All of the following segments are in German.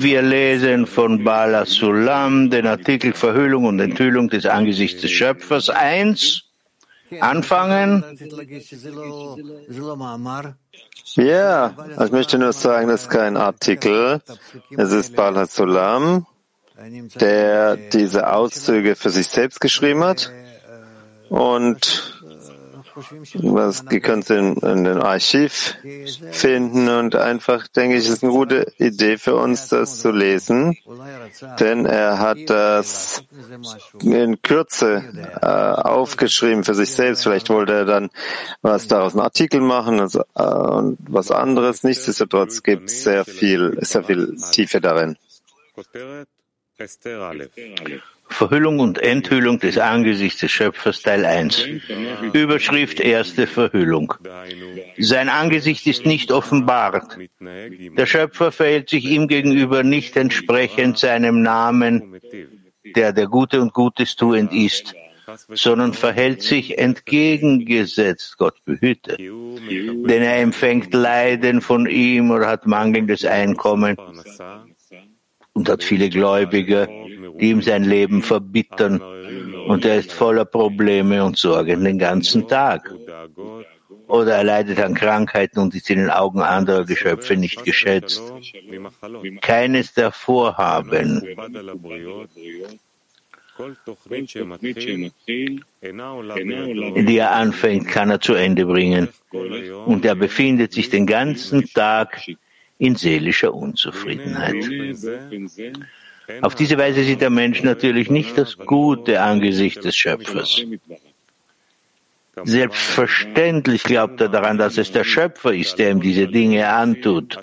Wir lesen von Bala Sulam den Artikel Verhüllung und Enthüllung des Angesichts des Schöpfers 1. Anfangen. Ja, ich möchte nur sagen, das ist kein Artikel. Es ist Bala Sulam, der diese Auszüge für sich selbst geschrieben hat. Und was, ihr könnt es in, in dem Archiv finden und einfach, denke ich, ist eine gute Idee für uns, das zu lesen, denn er hat das in Kürze äh, aufgeschrieben für sich selbst. Vielleicht wollte er dann was daraus einen Artikel machen also, äh, und was anderes. Nichtsdestotrotz gibt es sehr viel, sehr viel Tiefe darin. Verhüllung und Enthüllung des Angesichts des Schöpfers Teil 1. Überschrift erste Verhüllung. Sein Angesicht ist nicht offenbart. Der Schöpfer verhält sich ihm gegenüber nicht entsprechend seinem Namen, der der Gute und Gutes tuend ist, sondern verhält sich entgegengesetzt, Gott behüte. Denn er empfängt Leiden von ihm oder hat mangelndes Einkommen und hat viele Gläubige, die ihm sein Leben verbittern. Und er ist voller Probleme und Sorgen den ganzen Tag. Oder er leidet an Krankheiten und ist in den Augen anderer Geschöpfe nicht geschätzt. Keines der Vorhaben, die er anfängt, kann er zu Ende bringen. Und er befindet sich den ganzen Tag in seelischer Unzufriedenheit. Auf diese Weise sieht der Mensch natürlich nicht das gute Angesicht des Schöpfers. Selbstverständlich glaubt er daran, dass es der Schöpfer ist, der ihm diese Dinge antut.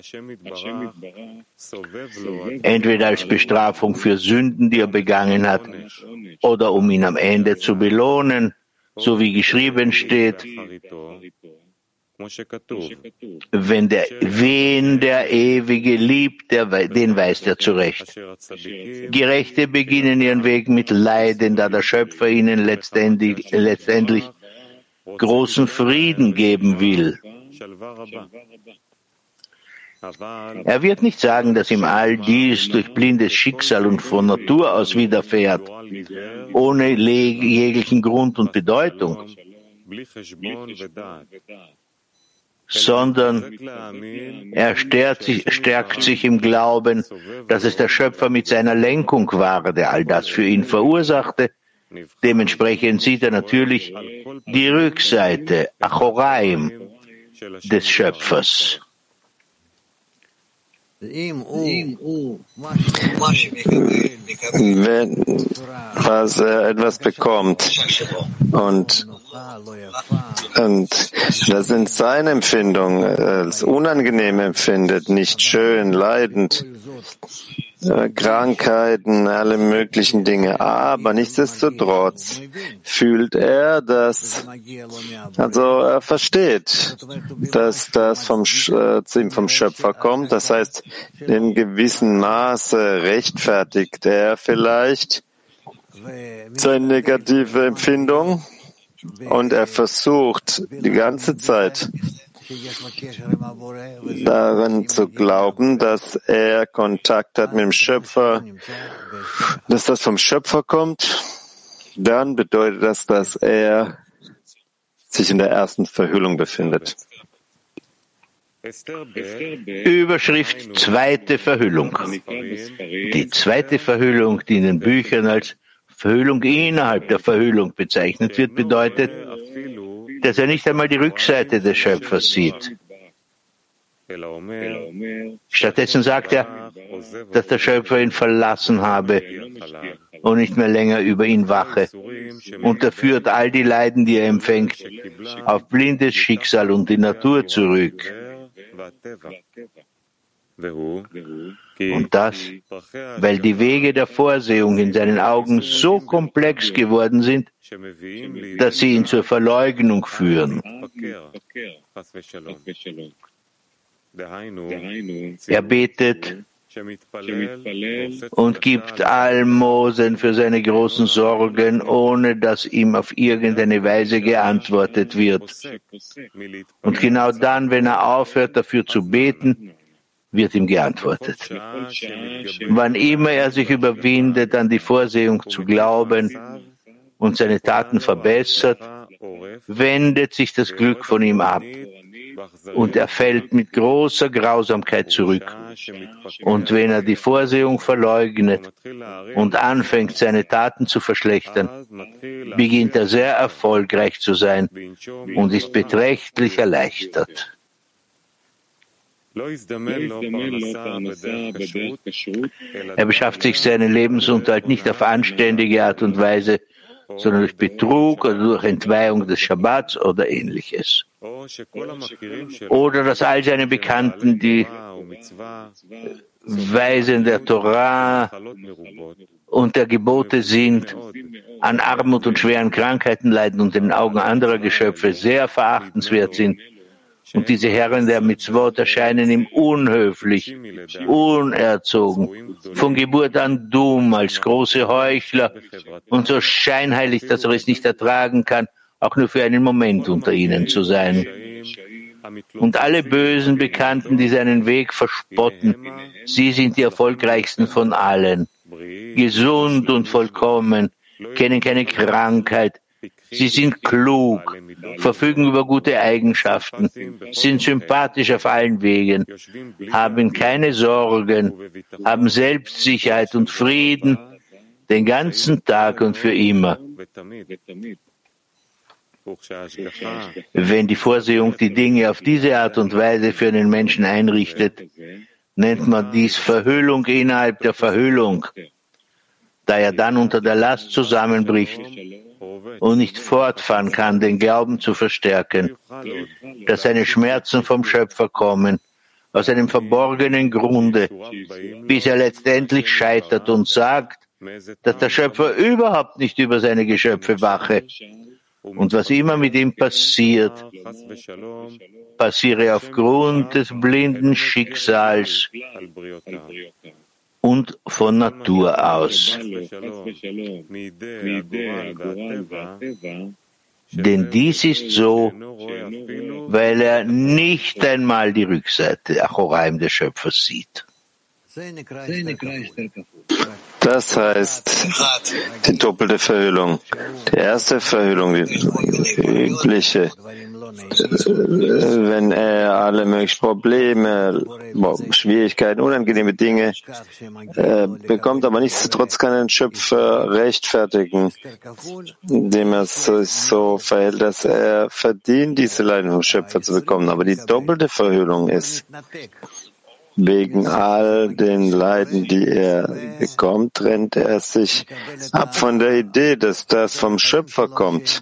Entweder als Bestrafung für Sünden, die er begangen hat, oder um ihn am Ende zu belohnen, so wie geschrieben steht, wenn der, wen der Ewige liebt, der, den weist er zurecht. Gerechte beginnen ihren Weg mit Leiden, da der Schöpfer ihnen letztendlich, letztendlich großen Frieden geben will. Er wird nicht sagen, dass ihm all dies durch blindes Schicksal und von Natur aus widerfährt, ohne jeglichen Grund und Bedeutung sondern er stärkt sich, stärkt sich im Glauben, dass es der Schöpfer mit seiner Lenkung war, der all das für ihn verursachte. Dementsprechend sieht er natürlich die Rückseite, Achoraim, des Schöpfers. Wenn, was er etwas bekommt. Und, und das in seiner Empfindung als unangenehm empfindet, nicht schön, leidend, äh, Krankheiten, alle möglichen Dinge. Aber nichtsdestotrotz fühlt er, dass, also er versteht, dass das vom, äh, vom Schöpfer kommt. Das heißt, in gewissem Maße rechtfertigt er vielleicht seine negative Empfindung und er versucht die ganze Zeit daran zu glauben, dass er Kontakt hat mit dem Schöpfer, dass das vom Schöpfer kommt, dann bedeutet das, dass er sich in der ersten Verhüllung befindet. Überschrift zweite Verhüllung. Die zweite Verhüllung, die in den Büchern als Verhüllung innerhalb der Verhüllung bezeichnet wird, bedeutet, dass er nicht einmal die Rückseite des Schöpfers sieht. Stattdessen sagt er, dass der Schöpfer ihn verlassen habe und nicht mehr länger über ihn wache. Und er führt all die Leiden, die er empfängt, auf blindes Schicksal und die Natur zurück. Und das, weil die Wege der Vorsehung in seinen Augen so komplex geworden sind, dass sie ihn zur Verleugnung führen. Er betet, und gibt Almosen für seine großen Sorgen, ohne dass ihm auf irgendeine Weise geantwortet wird. Und genau dann, wenn er aufhört, dafür zu beten, wird ihm geantwortet. Wann immer er sich überwindet, an die Vorsehung zu glauben und seine Taten verbessert, wendet sich das Glück von ihm ab und er fällt mit großer Grausamkeit zurück. Und wenn er die Vorsehung verleugnet und anfängt, seine Taten zu verschlechtern, beginnt er sehr erfolgreich zu sein und ist beträchtlich erleichtert. Er beschafft sich seinen Lebensunterhalt nicht auf anständige Art und Weise, sondern durch Betrug oder durch Entweihung des Schabbats oder ähnliches. Oder dass all seine Bekannten, die Weisen der Torah und der Gebote sind, an Armut und schweren Krankheiten leiden und in den Augen anderer Geschöpfe sehr verachtenswert sind und diese Herren der Mitzvot erscheinen ihm unhöflich, unerzogen, von Geburt an dumm, als große Heuchler. Und so scheinheilig, dass er es nicht ertragen kann, auch nur für einen Moment unter ihnen zu sein. Und alle bösen Bekannten, die seinen Weg verspotten, sie sind die erfolgreichsten von allen, gesund und vollkommen, kennen keine Krankheit, Sie sind klug, verfügen über gute Eigenschaften, sind sympathisch auf allen Wegen, haben keine Sorgen, haben Selbstsicherheit und Frieden den ganzen Tag und für immer. Wenn die Vorsehung die Dinge auf diese Art und Weise für einen Menschen einrichtet, nennt man dies Verhüllung innerhalb der Verhüllung, da er dann unter der Last zusammenbricht und nicht fortfahren kann, den Glauben zu verstärken, dass seine Schmerzen vom Schöpfer kommen, aus einem verborgenen Grunde, bis er letztendlich scheitert und sagt, dass der Schöpfer überhaupt nicht über seine Geschöpfe wache. Und was immer mit ihm passiert, passiere aufgrund des blinden Schicksals und von Natur aus. Denn dies ist so, weil er nicht einmal die Rückseite Achoraim des Schöpfers sieht. Das heißt die doppelte Verhüllung. Die erste Verhüllung, die übliche, wenn er alle möglichen Probleme, Schwierigkeiten, unangenehme Dinge äh, bekommt, aber nichtsdestotrotz kann ein Schöpfer rechtfertigen, indem er sich so verhält, dass er verdient, diese Leiden vom Schöpfer zu bekommen. Aber die doppelte Verhüllung ist, wegen all den Leiden, die er bekommt, trennt er sich ab von der Idee, dass das vom Schöpfer kommt.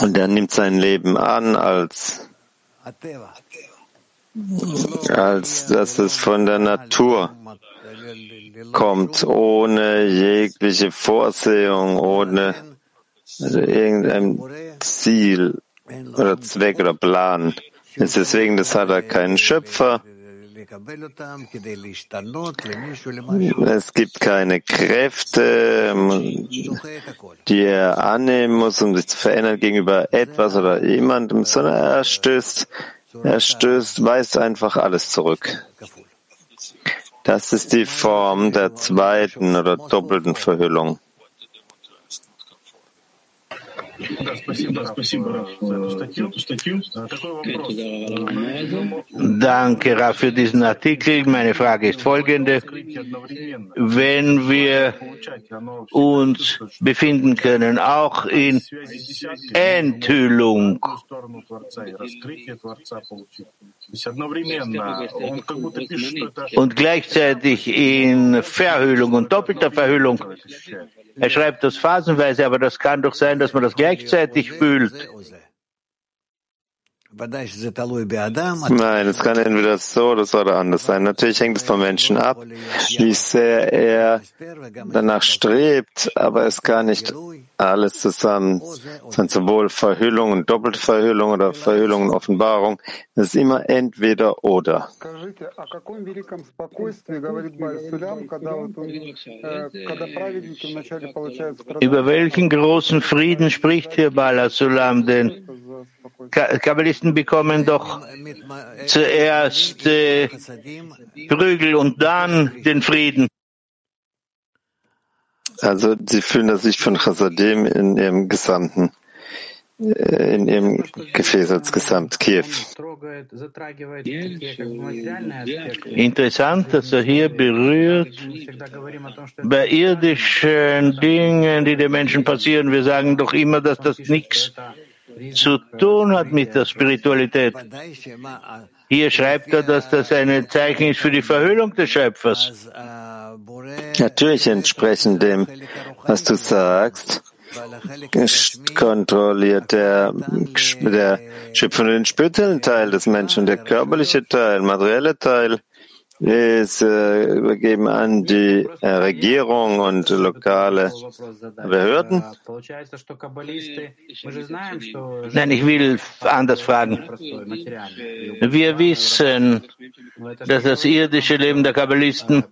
Und er nimmt sein Leben an als, als dass es von der Natur kommt, ohne jegliche Vorsehung, ohne also irgendein Ziel oder Zweck oder Plan. Deswegen, das hat er keinen Schöpfer. Es gibt keine Kräfte, die er annehmen muss, um sich zu verändern gegenüber etwas oder jemandem, sondern er stößt, er stößt, weist einfach alles zurück. Das ist die Form der zweiten oder doppelten Verhüllung. Danke, Raf, für diesen Artikel. Meine Frage ist folgende. Wenn wir uns befinden können, auch in Enthüllung, und gleichzeitig in Verhüllung und doppelter Verhüllung. Er schreibt das phasenweise, aber das kann doch sein, dass man das gleichzeitig fühlt. Nein, es kann entweder so oder so oder anders sein. Natürlich hängt es vom Menschen ab, wie sehr er danach strebt, aber es kann nicht alles zusammen sein, sowohl Verhüllung und doppelte Verhüllung oder Verhüllung und Offenbarung. Es ist immer entweder oder. Über welchen großen Frieden spricht hier Bala Sulam? Denn Kabbalisten bekommen doch zuerst äh, Prügel und dann den Frieden. Also sie fühlen das sich von Chasadim in ihrem gesamten, äh, in ihrem Gefäß als Gesamt Kiew. Interessant, dass er hier berührt bei irdischen Dingen, die den Menschen passieren. Wir sagen doch immer, dass das nichts zu tun hat mit der Spiritualität. Hier schreibt er, dass das ein Zeichen ist für die Verhüllung des Schöpfers. Natürlich entsprechend dem, was du sagst, kontrolliert der, der Schöpfer den spirituellen Teil des Menschen, der körperliche Teil, materielle Teil ist äh, übergeben an die äh, Regierung und lokale Behörden? Nein, ich will anders fragen. Wir wissen, dass das irdische Leben der Kabbalisten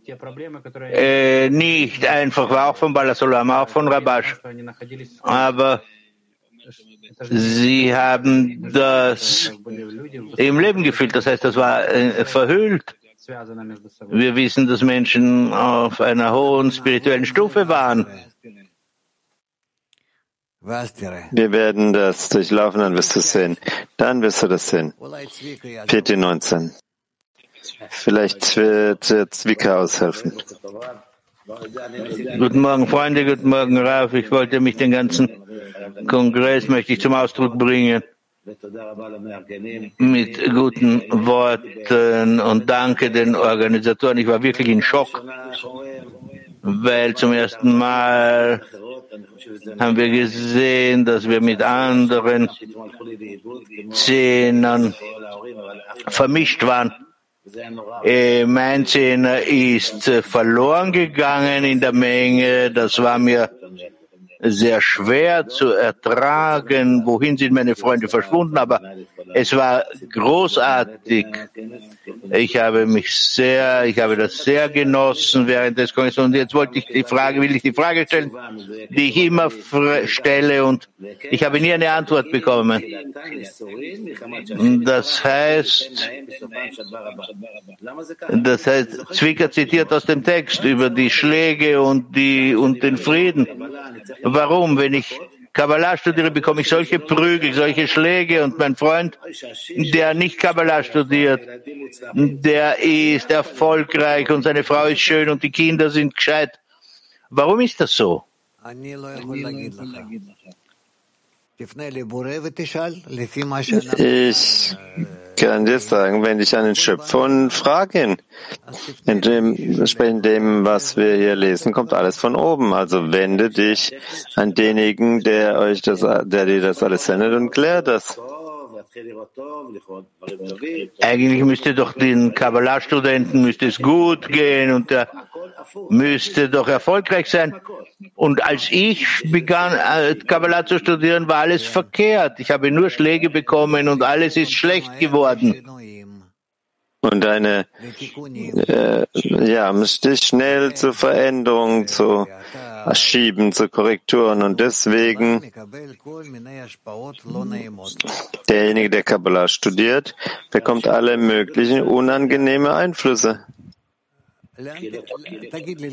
äh, nicht einfach war, auch von Balasolam, auch von Rabash. Aber Sie haben das im Leben gefühlt, das heißt, das war verhüllt. Wir wissen, dass Menschen auf einer hohen spirituellen Stufe waren. Wir werden das durchlaufen, dann wirst du es sehen. Dann wirst du das sehen. 4.19. Vielleicht wird Zwicka aushelfen. Guten Morgen, Freunde, guten Morgen, Raf. Ich wollte mich den ganzen Kongress möchte ich zum Ausdruck bringen mit guten Worten und danke den Organisatoren. Ich war wirklich in Schock, weil zum ersten Mal haben wir gesehen, dass wir mit anderen Zehnern vermischt waren. Äh, mein Zehner ist verloren gegangen in der Menge. Das war mir sehr schwer zu ertragen. Wohin sind meine Freunde verschwunden? Aber es war großartig. Ich habe mich sehr, ich habe das sehr genossen während des Kongresses. Und jetzt wollte ich die Frage, will ich die Frage stellen, die ich immer stelle und ich habe nie eine Antwort bekommen. Das heißt, das heißt, Zwicker zitiert aus dem Text über die Schläge und die, und den Frieden. Warum? Wenn ich Kabbalah studiere, bekomme ich solche Prügel, solche Schläge und mein Freund, der nicht Kabbalah studiert, der ist erfolgreich und seine Frau ist schön und die Kinder sind gescheit. Warum ist das so? Ich kann dir sagen, wenn ich an den Schöpfer und fragen. In dem, in dem, was wir hier lesen, kommt alles von oben. Also wende dich an denjenigen, der euch das, der dir das alles sendet und klärt das. Eigentlich müsste doch den Kabbalah-Studenten müsste es gut gehen und der müsste doch erfolgreich sein. Und als ich begann, äh, Kabbalah zu studieren, war alles verkehrt. Ich habe nur Schläge bekommen und alles ist schlecht geworden und eine äh, ja, dich schnell zur Veränderung zu schieben, zu Korrekturen und deswegen derjenige, der Kabbalah studiert, bekommt alle möglichen unangenehme Einflüsse.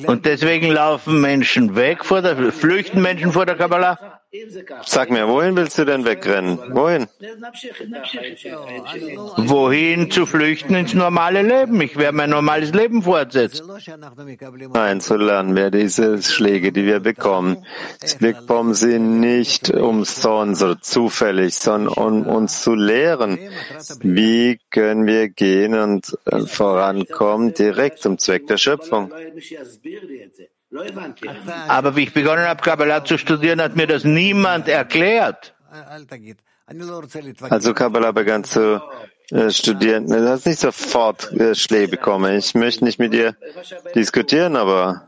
Und deswegen laufen Menschen weg vor der, flüchten Menschen vor der Kabbalah? Sag mir, wohin willst du denn wegrennen? Wohin? Wohin zu flüchten ins normale Leben? Ich werde mein normales Leben fortsetzen. Nein, zu lernen wir diese Schläge, die wir bekommen. Wir bekommen sie nicht umsonst oder zufällig, sondern um uns zu lehren. Wie können wir gehen und vorankommen direkt zum Zweck der Schöpfung? Aber wie ich begonnen habe, Kabbalah zu studieren, hat mir das niemand erklärt. Also Kabbalah begann zu äh, studieren. Du hast nicht sofort äh, Schlee bekommen. Ich möchte nicht mit dir diskutieren, aber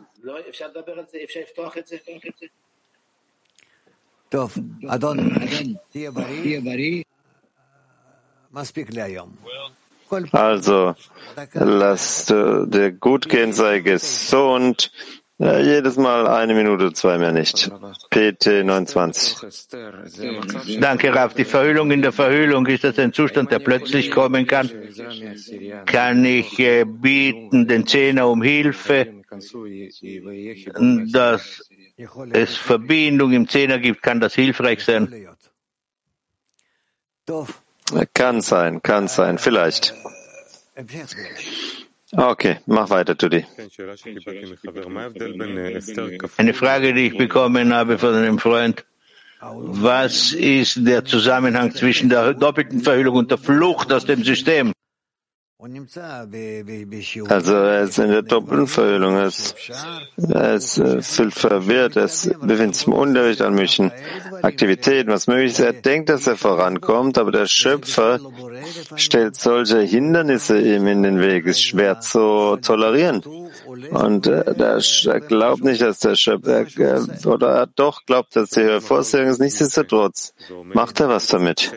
also, lass dir gut gehen, sei gesund. Ja, jedes Mal eine Minute, zwei mehr nicht. PT 29. Danke, Raf. Die Verhüllung in der Verhüllung, ist das ein Zustand, der plötzlich kommen kann? Kann ich äh, bieten den Zehner um Hilfe, dass es Verbindung im Zehner gibt? Kann das hilfreich sein? Kann sein, kann sein, vielleicht. Okay, mach weiter, Tudi. Eine Frage, die ich bekommen habe von einem Freund. Was ist der Zusammenhang zwischen der doppelten Verhüllung und der Flucht aus dem System? Also er ist in der doppelten Verhüllung, er ist, er ist viel verwirrt, er befindet sich im Unterricht an möglichen Aktivitäten, was möglich ist. Er denkt, dass er vorankommt, aber der Schöpfer stellt solche Hindernisse ihm in den Weg, ist schwer zu tolerieren. Und äh, der, er glaubt nicht, dass der Schöpfer, äh, oder er doch glaubt, dass die Vorsehung ist, nichtsdestotrotz. Macht er was damit?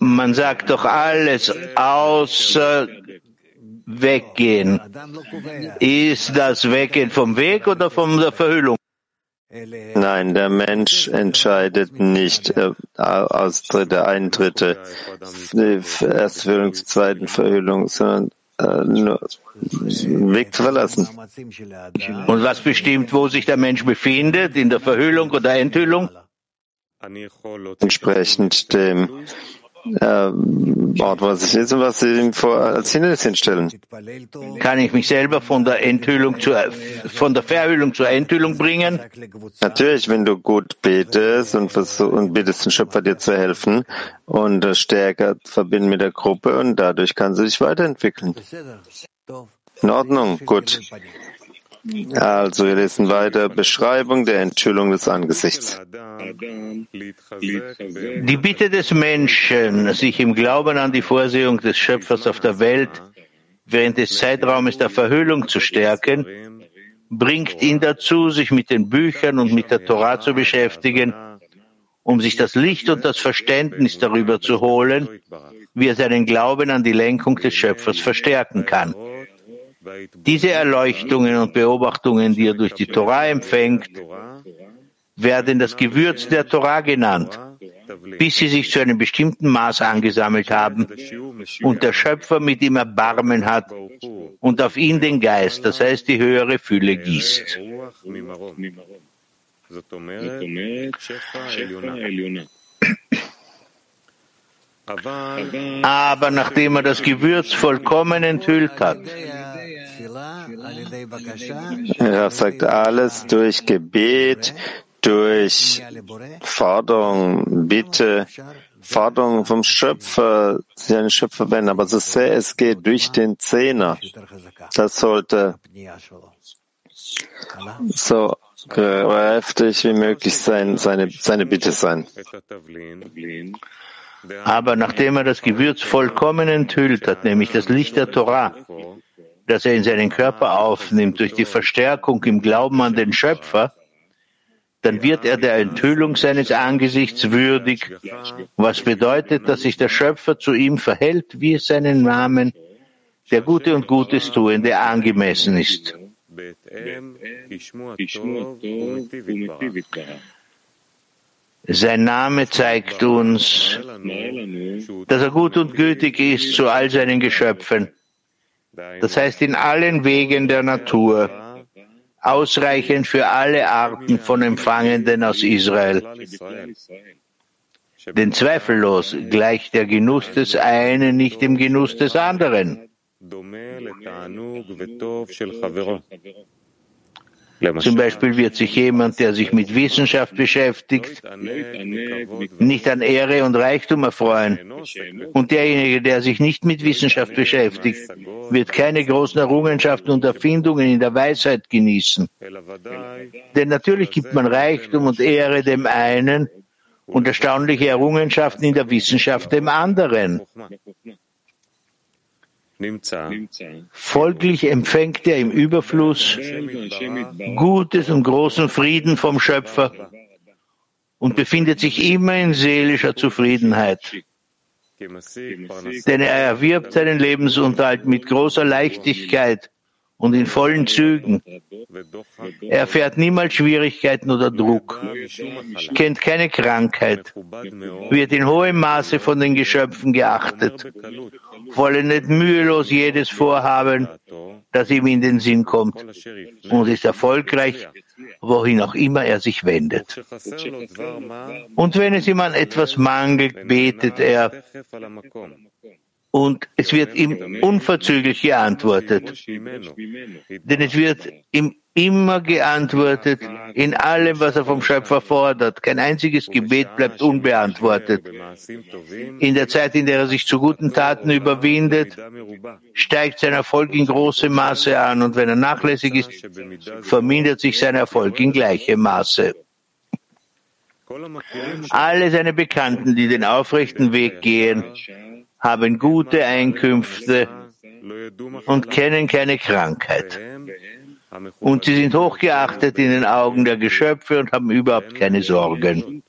Man sagt doch alles außer Weggehen. Ist das Weggehen vom Weg oder von der Verhüllung? Nein, der Mensch entscheidet nicht äh, Austritte, Eintritte, erste Verhüllung zweiten Verhüllung, sondern Weg zu verlassen. Und was bestimmt, wo sich der Mensch befindet, in der Verhüllung oder Enthüllung? Entsprechend dem äh, Ort, was ich ist und was Sie ihm vor, als Hindernis hinstellen. Kann ich mich selber von der Enthüllung zur, von der Verhüllung zur Enthüllung bringen? Natürlich, wenn du gut betest und, versuch, und bittest den Schöpfer dir zu helfen und stärker verbinden mit der Gruppe und dadurch kann sie sich weiterentwickeln. In Ordnung, gut. Also wir lesen weiter. Beschreibung der Enthüllung des Angesichts. Die Bitte des Menschen, sich im Glauben an die Vorsehung des Schöpfers auf der Welt während des Zeitraumes der Verhüllung zu stärken, bringt ihn dazu, sich mit den Büchern und mit der Torah zu beschäftigen, um sich das Licht und das Verständnis darüber zu holen, wie er seinen Glauben an die Lenkung des Schöpfers verstärken kann. Diese Erleuchtungen und Beobachtungen, die er durch die Torah empfängt, werden das Gewürz der Torah genannt, bis sie sich zu einem bestimmten Maß angesammelt haben und der Schöpfer mit ihm Erbarmen hat und auf ihn den Geist, das heißt die höhere Fülle, gießt. Aber nachdem er das Gewürz vollkommen enthüllt hat, er sagt alles durch Gebet, durch Forderung, Bitte, Forderung vom Schöpfer, den Schöpfer wenden, aber so sehr es geht durch den Zehner. Das sollte so kräftig wie möglich sein, seine, seine Bitte sein. Aber nachdem er das Gewürz vollkommen enthüllt hat, nämlich das Licht der Torah, das er in seinen Körper aufnimmt durch die Verstärkung im Glauben an den Schöpfer, dann wird er der Enthüllung seines Angesichts würdig, was bedeutet, dass sich der Schöpfer zu ihm verhält, wie es seinen Namen, der Gute und Gutes Tuende, angemessen ist. Sein Name zeigt uns, dass er gut und gütig ist zu all seinen Geschöpfen. Das heißt, in allen Wegen der Natur, ausreichend für alle Arten von Empfangenden aus Israel. Denn zweifellos gleicht der Genuss des einen nicht dem Genuss des anderen. Zum Beispiel wird sich jemand, der sich mit Wissenschaft beschäftigt, nicht an Ehre und Reichtum erfreuen. Und derjenige, der sich nicht mit Wissenschaft beschäftigt, wird keine großen Errungenschaften und Erfindungen in der Weisheit genießen. Denn natürlich gibt man Reichtum und Ehre dem einen und erstaunliche Errungenschaften in der Wissenschaft dem anderen. Folglich empfängt er im Überfluss Gutes und großen Frieden vom Schöpfer und befindet sich immer in seelischer Zufriedenheit. Denn er erwirbt seinen Lebensunterhalt mit großer Leichtigkeit und in vollen Zügen. Er erfährt niemals Schwierigkeiten oder Druck, kennt keine Krankheit, wird in hohem Maße von den Geschöpfen geachtet, vollendet mühelos jedes Vorhaben, das ihm in den Sinn kommt und ist erfolgreich, wohin auch immer er sich wendet. Und wenn es ihm an etwas mangelt, betet er und es wird ihm unverzüglich geantwortet. Denn es wird ihm immer geantwortet in allem, was er vom Schöpfer fordert. Kein einziges Gebet bleibt unbeantwortet. In der Zeit, in der er sich zu guten Taten überwindet, steigt sein Erfolg in großem Maße an und wenn er nachlässig ist, vermindert sich sein Erfolg in gleichem Maße. Alle seine Bekannten, die den aufrechten Weg gehen, haben gute Einkünfte und kennen keine Krankheit. Und sie sind hochgeachtet in den Augen der Geschöpfe und haben überhaupt keine Sorgen.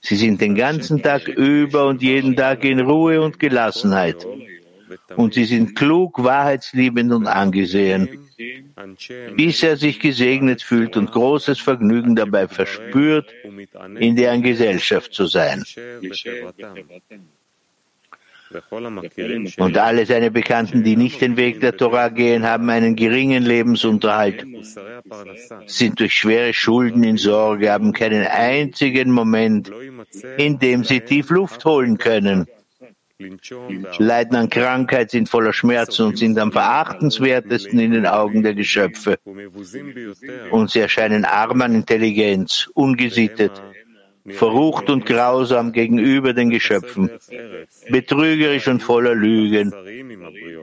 Sie sind den ganzen Tag über und jeden Tag in Ruhe und Gelassenheit. Und sie sind klug, wahrheitsliebend und angesehen, bis er sich gesegnet fühlt und großes Vergnügen dabei verspürt, in deren Gesellschaft zu sein. Und alle seine Bekannten, die nicht den Weg der Torah gehen, haben einen geringen Lebensunterhalt, sind durch schwere Schulden in Sorge, haben keinen einzigen Moment, in dem sie tief Luft holen können, leiden an Krankheit, sind voller Schmerzen und sind am verachtenswertesten in den Augen der Geschöpfe. Und sie erscheinen arm an Intelligenz, ungesittet, verrucht und grausam gegenüber den Geschöpfen, betrügerisch und voller Lügen,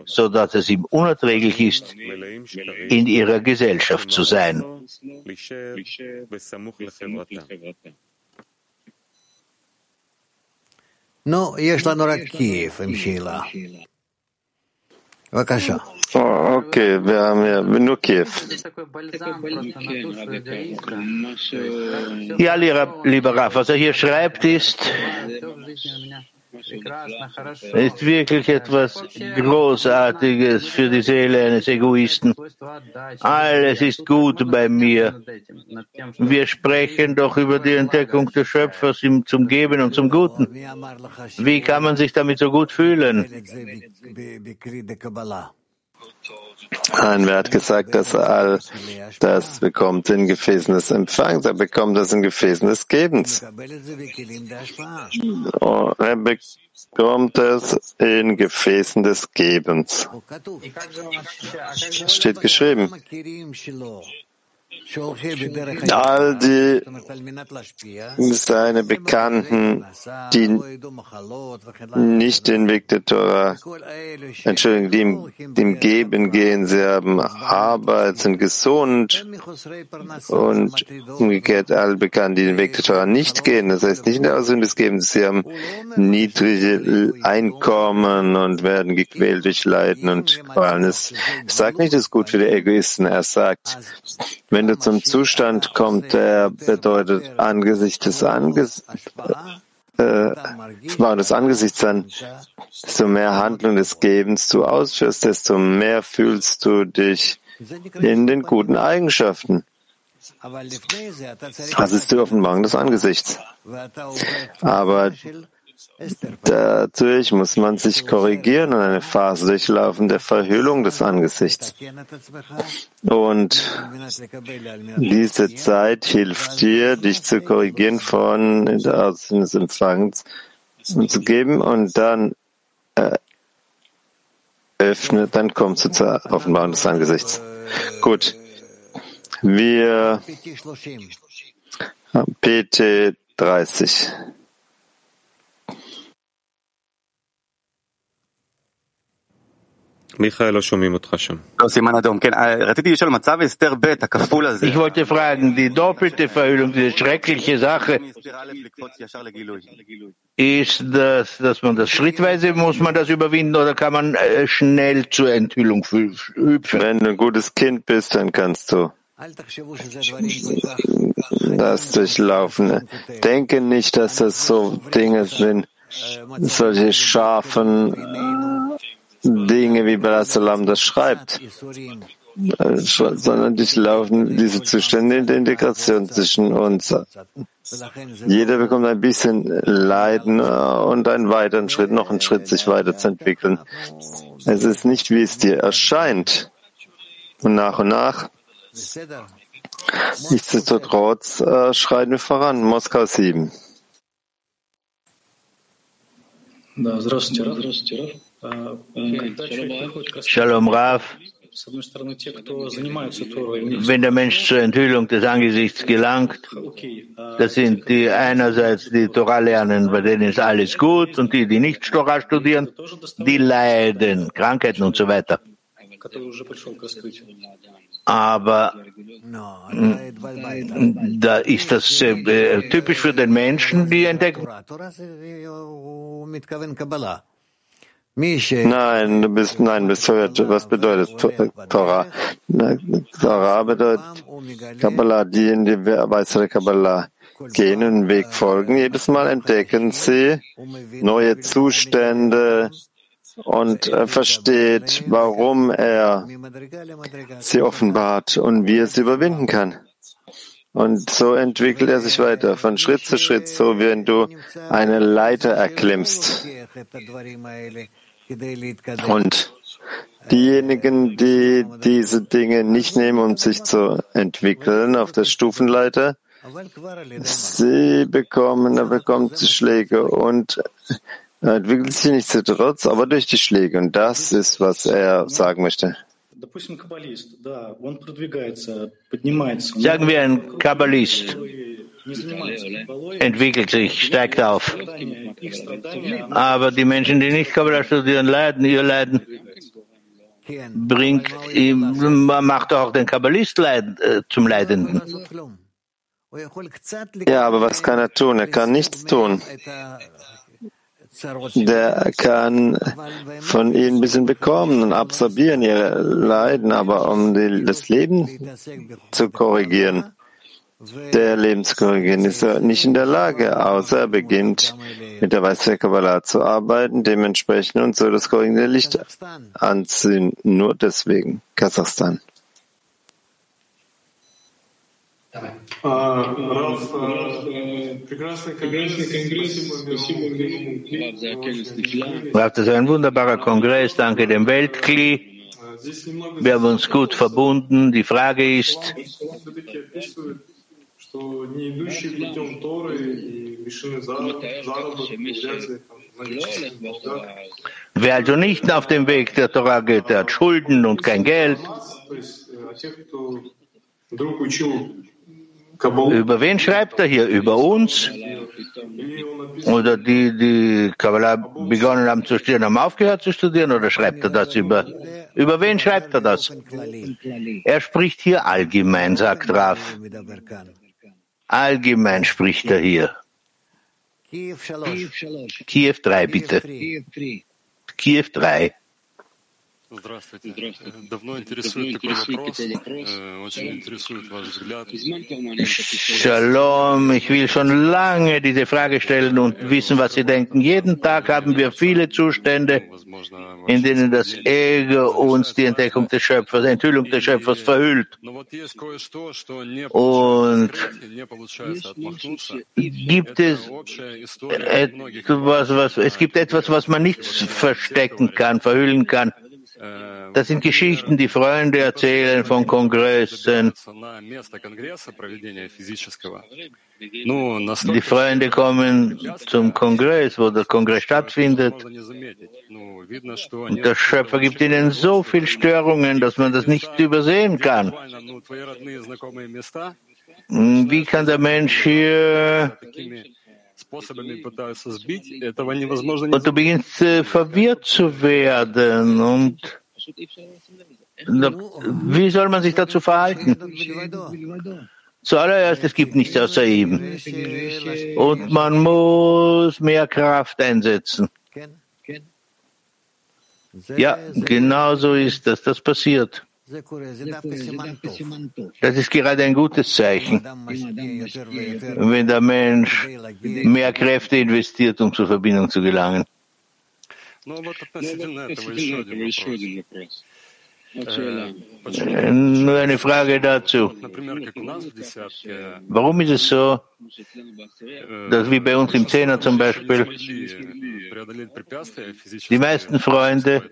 so dass es ihm unerträglich ist, in ihrer Gesellschaft zu sein. נו, יש לנו רק קייב עם שאלה. Okay, wir haben ja nur Kiew. Ja, lieber Raff, was er hier schreibt ist, ist wirklich etwas Großartiges für die Seele eines Egoisten. Alles ist gut bei mir. Wir sprechen doch über die Entdeckung des Schöpfers zum Geben und zum Guten. Wie kann man sich damit so gut fühlen? Ein Wer hat gesagt, dass er all das bekommt in Gefäßen des Empfangs, er bekommt das in Gefäßen des Gebens. Er bekommt es in Gefäßen des Gebens. Es steht geschrieben. All die seine Bekannten, die nicht den Weg der Torah, Entschuldigung, die im, im Geben gehen, sie haben Arbeit, sind gesund und umgekehrt alle Bekannten, die den Weg der Torah nicht gehen, das heißt nicht in der Aussöhnung des Gebens, sie haben niedrige Einkommen und werden gequält durch Leiden und Qualen. Es sagt nicht, das ist gut für die Egoisten, er sagt, wenn du zum Zustand kommt, der bedeutet angesichts des Angesichts, äh, des Angesichts an, desto mehr Handlung des Gebens du ausführst, desto mehr fühlst du dich in den guten Eigenschaften. Das ist die Offenbarung des Angesichts. Aber Dadurch muss man sich korrigieren und eine Phase durchlaufen der Verhüllung des Angesichts. Und diese Zeit hilft dir, dich zu korrigieren von Aussehen des Empfangs und zu geben und dann äh, öffnet, dann kommst du zur Offenbarung des Angesichts. Gut. Wir PT 30. Michael, Ich wollte fragen, die doppelte Verhüllung, diese schreckliche Sache, ist das, dass man das schrittweise, muss man das überwinden oder kann man äh, schnell zur Enthüllung hüpfen? Wenn du ein gutes Kind bist, dann kannst du das durchlaufen. Denke nicht, dass das so Dinge sind, solche scharfen Dinge, wie Balasalam das schreibt, sondern durchlaufen diese Zustände in der Integration zwischen uns. Jeder bekommt ein bisschen Leiden und einen weiteren Schritt, noch einen Schritt, sich weiterzuentwickeln. Es ist nicht, wie es dir erscheint. Und nach und nach Nichtsdestotrotz äh, schreiten wir voran. Moskau 7. Shalom Rav. Wenn der Mensch zur Enthüllung des Angesichts gelangt, das sind die einerseits die Torah lernen, bei denen ist alles gut, und die, die nicht Torah studieren, die leiden, Krankheiten und so weiter. Aber da ist das äh, typisch für den Menschen, die entdecken. Nein, du bist, nein, bist verwirrt. Was bedeutet Torah? Torah bedeutet Kabbalah, die in die weißere Kabbalah gehen und Weg folgen. Jedes Mal entdecken sie neue Zustände, und er versteht, warum er sie offenbart und wie er sie überwinden kann. Und so entwickelt er sich weiter, von Schritt zu Schritt, so wie wenn du eine Leiter erklimmst. Und diejenigen, die diese Dinge nicht nehmen, um sich zu entwickeln auf der Stufenleiter, sie bekommen, er bekommt Schläge und er entwickelt sich nichtsdestotrotz, aber durch die Schläge. Und das ist, was er sagen möchte. Sagen wir, ein Kabbalist entwickelt sich, steigt auf. Aber die Menschen, die nicht Kabbalah studieren, leiden, ihr Leiden bringt, macht auch den Kabbalist leid, äh, zum Leidenden. Ja, aber was kann er tun? Er kann nichts tun der kann von ihnen ein bisschen bekommen und absorbieren ihre Leiden, aber um die, das Leben zu korrigieren, der Leben zu korrigieren, ist nicht in der Lage, außer er beginnt mit der Weiße Kabbalah zu arbeiten, dementsprechend und so das korrigierende Licht anziehen. Nur deswegen. Kasachstan. Das ist ein wunderbarer Kongress. Danke dem Weltkli. Wir haben uns gut verbunden. Die Frage ist, Wer also nicht auf dem Weg der Torah geht, der hat Schulden und kein Geld. Über wen schreibt er hier? Über uns? Oder die, die Kabbalah begonnen haben zu studieren, haben aufgehört zu studieren? Oder schreibt er das über? Über wen schreibt er das? Er spricht hier allgemein, sagt Raf. Allgemein spricht er hier. Kiew 3, bitte. Kiew 3. Здравствуйте. Давно интересует такой вопрос. Очень интересует ваш взгляд. Shalom, ich will schon lange diese Frage stellen und wissen, was Sie denken. Jeden Tag haben wir viele Zustände, in denen das Ego uns die Entdeckung des Schöpfers, die Enthüllung des Schöpfers verhüllt. Und gibt es etwas, was, es gibt etwas, was man nicht verstecken kann, verhüllen kann. Das sind Geschichten, die Freunde erzählen von Kongressen. Die Freunde kommen zum Kongress, wo der Kongress stattfindet. Und der Schöpfer gibt ihnen so viele Störungen, dass man das nicht übersehen kann. Wie kann der Mensch hier und du beginnst äh, verwirrt zu werden und Wie soll man sich dazu verhalten? Zuallererst, es gibt nichts außer ihm. Und man muss mehr Kraft einsetzen. Ja, genau so ist das. Das passiert. Das ist gerade ein gutes Zeichen, wenn der Mensch mehr Kräfte investiert, um zur Verbindung zu gelangen. Äh, nur eine Frage dazu. Warum ist es so, dass wie bei uns im Zehner zum Beispiel die meisten Freunde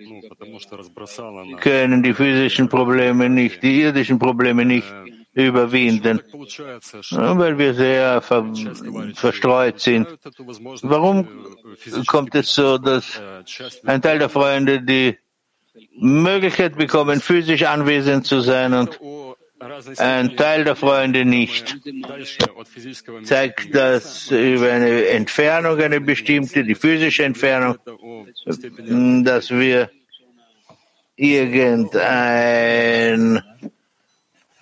können die physischen Probleme nicht, die irdischen Probleme nicht überwinden, weil wir sehr ver verstreut sind. Warum kommt es so, dass ein Teil der Freunde die Möglichkeit bekommen, physisch anwesend zu sein und ein Teil der Freunde nicht. Zeigt das über eine Entfernung, eine bestimmte, die physische Entfernung, dass wir irgendein,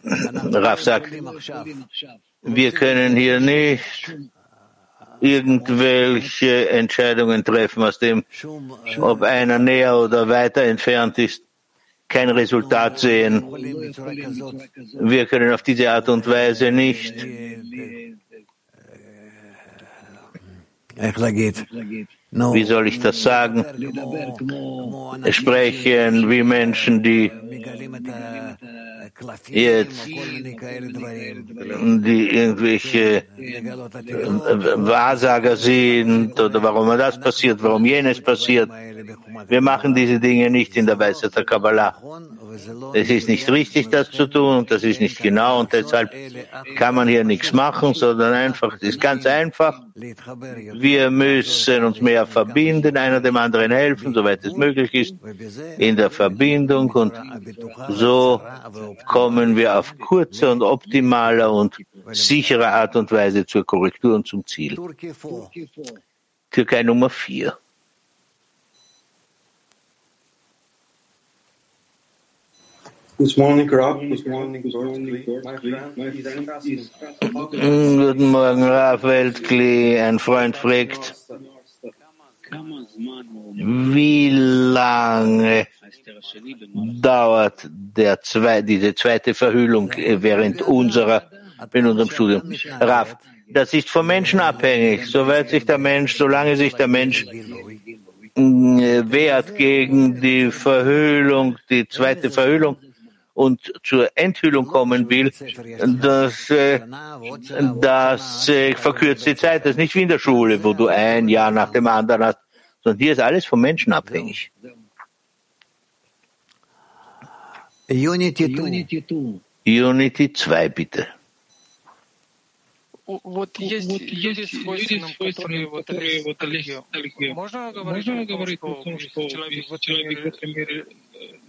Raf sagt, wir können hier nicht irgendwelche Entscheidungen treffen, aus dem, ob einer näher oder weiter entfernt ist, kein Resultat sehen. Wir können auf diese Art und Weise nicht. Wie soll ich das sagen, sprechen wie Menschen, die jetzt die irgendwelche Wahrsager sind oder warum das passiert, warum jenes passiert. Wir machen diese Dinge nicht in der Weisheit der Kabbalah. Es ist nicht richtig, das zu tun und das ist nicht genau und deshalb kann man hier nichts machen, sondern einfach, es ist ganz einfach. Wir müssen uns mehr verbinden, einer dem anderen helfen, soweit es möglich ist, in der Verbindung und so kommen wir auf kurze und optimale und sichere Art und Weise zur Korrektur und zum Ziel. Türkei Nummer vier. Morning, Rab. Good morning, Guten Morgen, Raf Weltkli. Ein Freund fragt, wie lange dauert der zwei, diese zweite Verhüllung während unserer, in unserem Studium? Raf, das ist vom Menschen abhängig. Soweit sich der Mensch, solange sich der Mensch wehrt gegen die Verhüllung, die zweite Verhüllung, und zur Enthüllung kommen will, das, äh, das äh, verkürzt die Zeit. Das ist nicht wie in der Schule, wo du ein Jahr nach dem anderen hast, sondern hier ist alles vom Menschen abhängig. Unity 2, bitte. Вот есть люди с свойственным, которые вот религию. Можно говорить о том, что человек в этом мире находится постоянно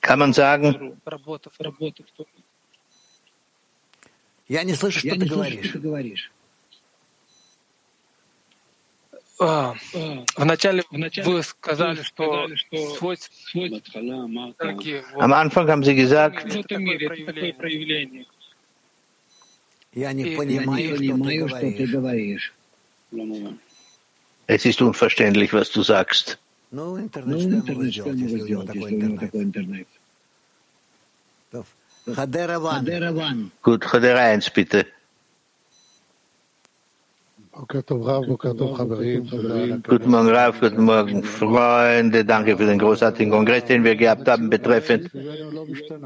Kann man sagen, я не слышу, что ты говоришь. Слышу, что а, а. вначале, вначале вы сказали, что, что свойств, свойств, Am Anfang haben Sie gesagt, в этом мире такое проявление. Я не и, понимаю, что, понимаю ты что ты говоришь. Ну, ну, ну. Es ist unverständlich, was du sagst. Non internetschwärmere Idioten, sondern Internet. Internet. Hadera One. Gut, Hadera 1 bitte. Guten Morgen, Ralf. guten Morgen, Freunde. Danke für den großartigen Kongress, den wir gehabt haben. Betreffend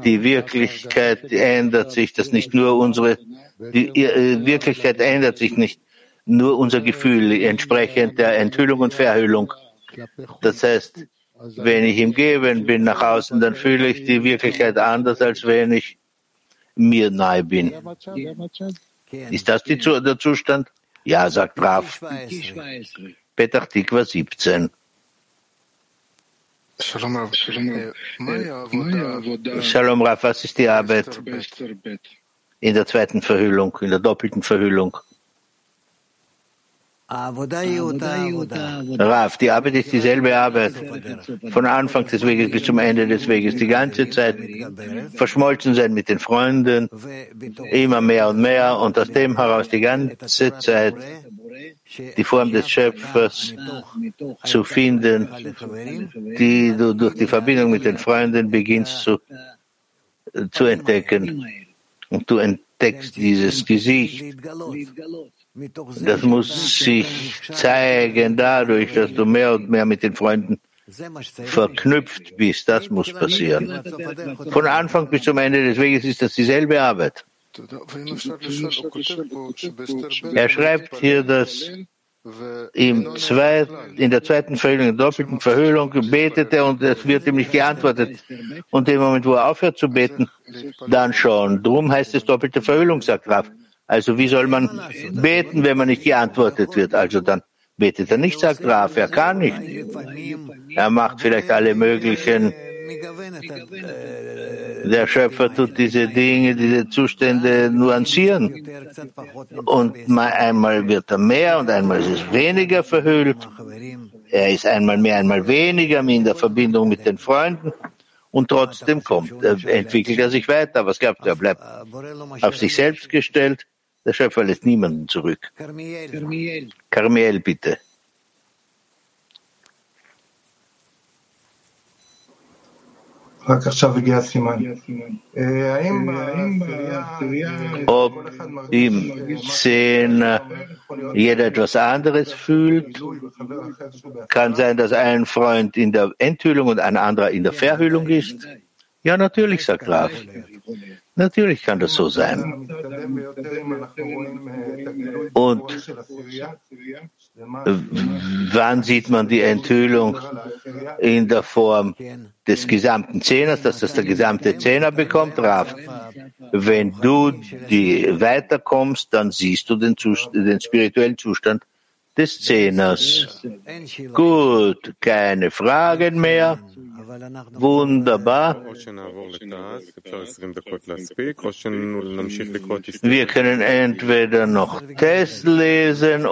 die Wirklichkeit ändert sich dass nicht. Nur unsere die äh, Wirklichkeit ändert sich nicht. Nur unser Gefühl entsprechend der Enthüllung und Verhüllung. Das heißt, wenn ich im Geben bin nach außen, dann fühle ich die Wirklichkeit anders, als wenn ich mir nahe bin. Ist das die, der Zustand? Ja, sagt Raf. Petach Tikva 17. Shalom Raf, was ist die Arbeit? In der zweiten Verhüllung, in der doppelten Verhüllung? Raf, die Arbeit ist dieselbe Arbeit. Von Anfang des Weges bis zum Ende des Weges. Die ganze Zeit verschmolzen sein mit den Freunden. Immer mehr und mehr. Und aus dem heraus die ganze Zeit die Form des Schöpfers zu finden, die du durch die Verbindung mit den Freunden beginnst zu, zu entdecken. Und du entdeckst dieses Gesicht. Das muss sich zeigen dadurch, dass du mehr und mehr mit den Freunden verknüpft bist. Das muss passieren. Von Anfang bis zum Ende des Weges ist das dieselbe Arbeit. Er schreibt hier, dass im zweit, in der zweiten Verhüllung, in der doppelten Verhüllung betet er und es wird ihm nicht geantwortet. Und im Moment, wo er aufhört zu beten, dann schon. Drum heißt es doppelte Verhüllung, sagt Raf. Also wie soll man beten, wenn man nicht geantwortet wird? Also dann betet er nicht, sagt Raf, er kann nicht. Er macht vielleicht alle möglichen der Schöpfer tut diese Dinge, diese Zustände nuancieren. Und einmal wird er mehr und einmal ist es weniger verhüllt. Er ist einmal mehr, einmal weniger in der Verbindung mit den Freunden. Und trotzdem kommt, entwickelt er sich weiter. Was glaubt er? Er bleibt auf sich selbst gestellt. Der Schöpfer lässt niemanden zurück. Karmiel, bitte. Ob im Zehner jeder etwas anderes fühlt, kann sein, dass ein Freund in der Enthüllung und ein anderer in der Verhüllung ist. Ja, natürlich, sagt Raf. Natürlich kann das so sein. Und wann sieht man die Enthüllung in der Form des gesamten Zehners, dass das der gesamte Zehner bekommt, Raf? Wenn du die weiterkommst, dann siehst du den, den spirituellen Zustand des Zehners. Gut, keine Fragen mehr. Wunderbar. Wir können entweder noch Test lesen